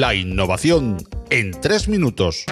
La innovación en tres minutos.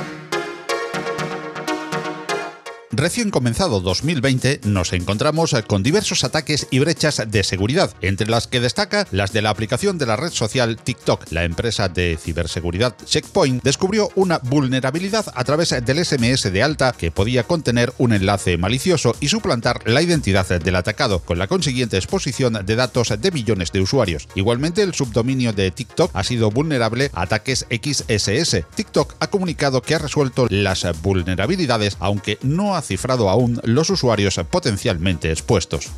Recién comenzado 2020 nos encontramos con diversos ataques y brechas de seguridad, entre las que destaca las de la aplicación de la red social TikTok. La empresa de ciberseguridad Checkpoint descubrió una vulnerabilidad a través del SMS de alta que podía contener un enlace malicioso y suplantar la identidad del atacado, con la consiguiente exposición de datos de millones de usuarios. Igualmente, el subdominio de TikTok ha sido vulnerable a ataques XSS. TikTok ha comunicado que ha resuelto las vulnerabilidades, aunque no ha cifrado aún los usuarios potencialmente expuestos.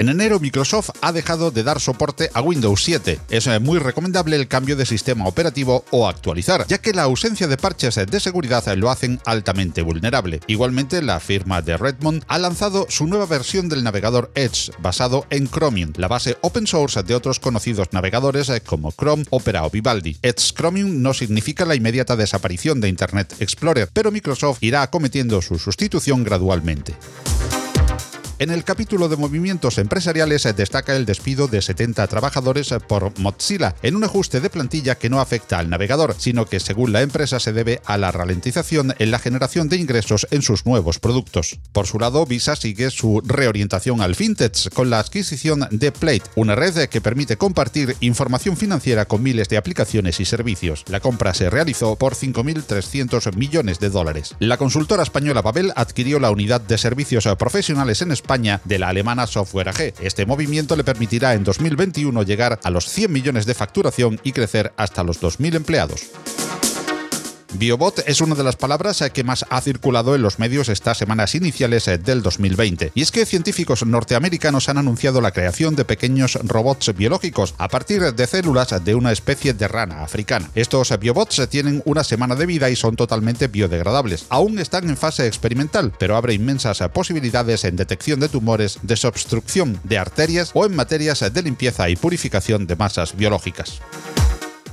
En enero Microsoft ha dejado de dar soporte a Windows 7. Es eh, muy recomendable el cambio de sistema operativo o actualizar, ya que la ausencia de parches de seguridad lo hacen altamente vulnerable. Igualmente, la firma de Redmond ha lanzado su nueva versión del navegador Edge, basado en Chromium, la base open source de otros conocidos navegadores eh, como Chrome, Opera o Vivaldi. Edge Chromium no significa la inmediata desaparición de Internet Explorer, pero Microsoft irá acometiendo su sustitución gradualmente. En el capítulo de movimientos empresariales destaca el despido de 70 trabajadores por Mozilla, en un ajuste de plantilla que no afecta al navegador, sino que según la empresa se debe a la ralentización en la generación de ingresos en sus nuevos productos. Por su lado, Visa sigue su reorientación al fintech con la adquisición de Plate, una red que permite compartir información financiera con miles de aplicaciones y servicios. La compra se realizó por 5.300 millones de dólares. La consultora española Babel adquirió la unidad de servicios profesionales en España de la alemana Software AG. Este movimiento le permitirá en 2021 llegar a los 100 millones de facturación y crecer hasta los 2.000 empleados. Biobot es una de las palabras que más ha circulado en los medios estas semanas iniciales del 2020. Y es que científicos norteamericanos han anunciado la creación de pequeños robots biológicos a partir de células de una especie de rana africana. Estos biobots tienen una semana de vida y son totalmente biodegradables. Aún están en fase experimental, pero abre inmensas posibilidades en detección de tumores, desobstrucción de arterias o en materias de limpieza y purificación de masas biológicas.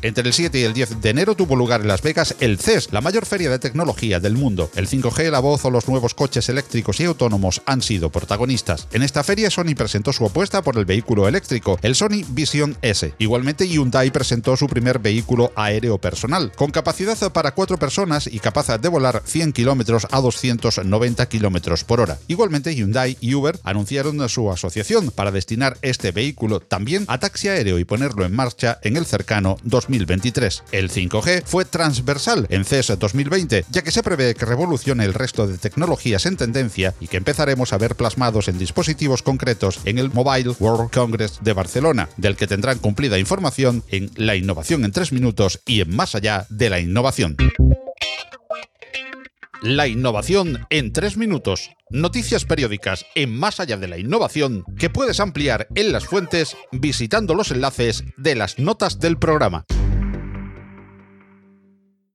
Entre el 7 y el 10 de enero tuvo lugar en Las Vegas el CES, la mayor feria de tecnología del mundo. El 5G, la voz o los nuevos coches eléctricos y autónomos han sido protagonistas. En esta feria Sony presentó su apuesta por el vehículo eléctrico, el Sony Vision S. Igualmente Hyundai presentó su primer vehículo aéreo personal, con capacidad para cuatro personas y capaz de volar 100 kilómetros a 290 kilómetros por hora. Igualmente Hyundai y Uber anunciaron su asociación para destinar este vehículo también a taxi aéreo y ponerlo en marcha en el cercano 2020. 2023. El 5G fue transversal en CES 2020, ya que se prevé que revolucione el resto de tecnologías en tendencia y que empezaremos a ver plasmados en dispositivos concretos en el Mobile World Congress de Barcelona, del que tendrán cumplida información en La innovación en 3 minutos y en Más allá de la innovación. La innovación en 3 minutos. Noticias periódicas en Más allá de la innovación que puedes ampliar en las fuentes visitando los enlaces de las notas del programa.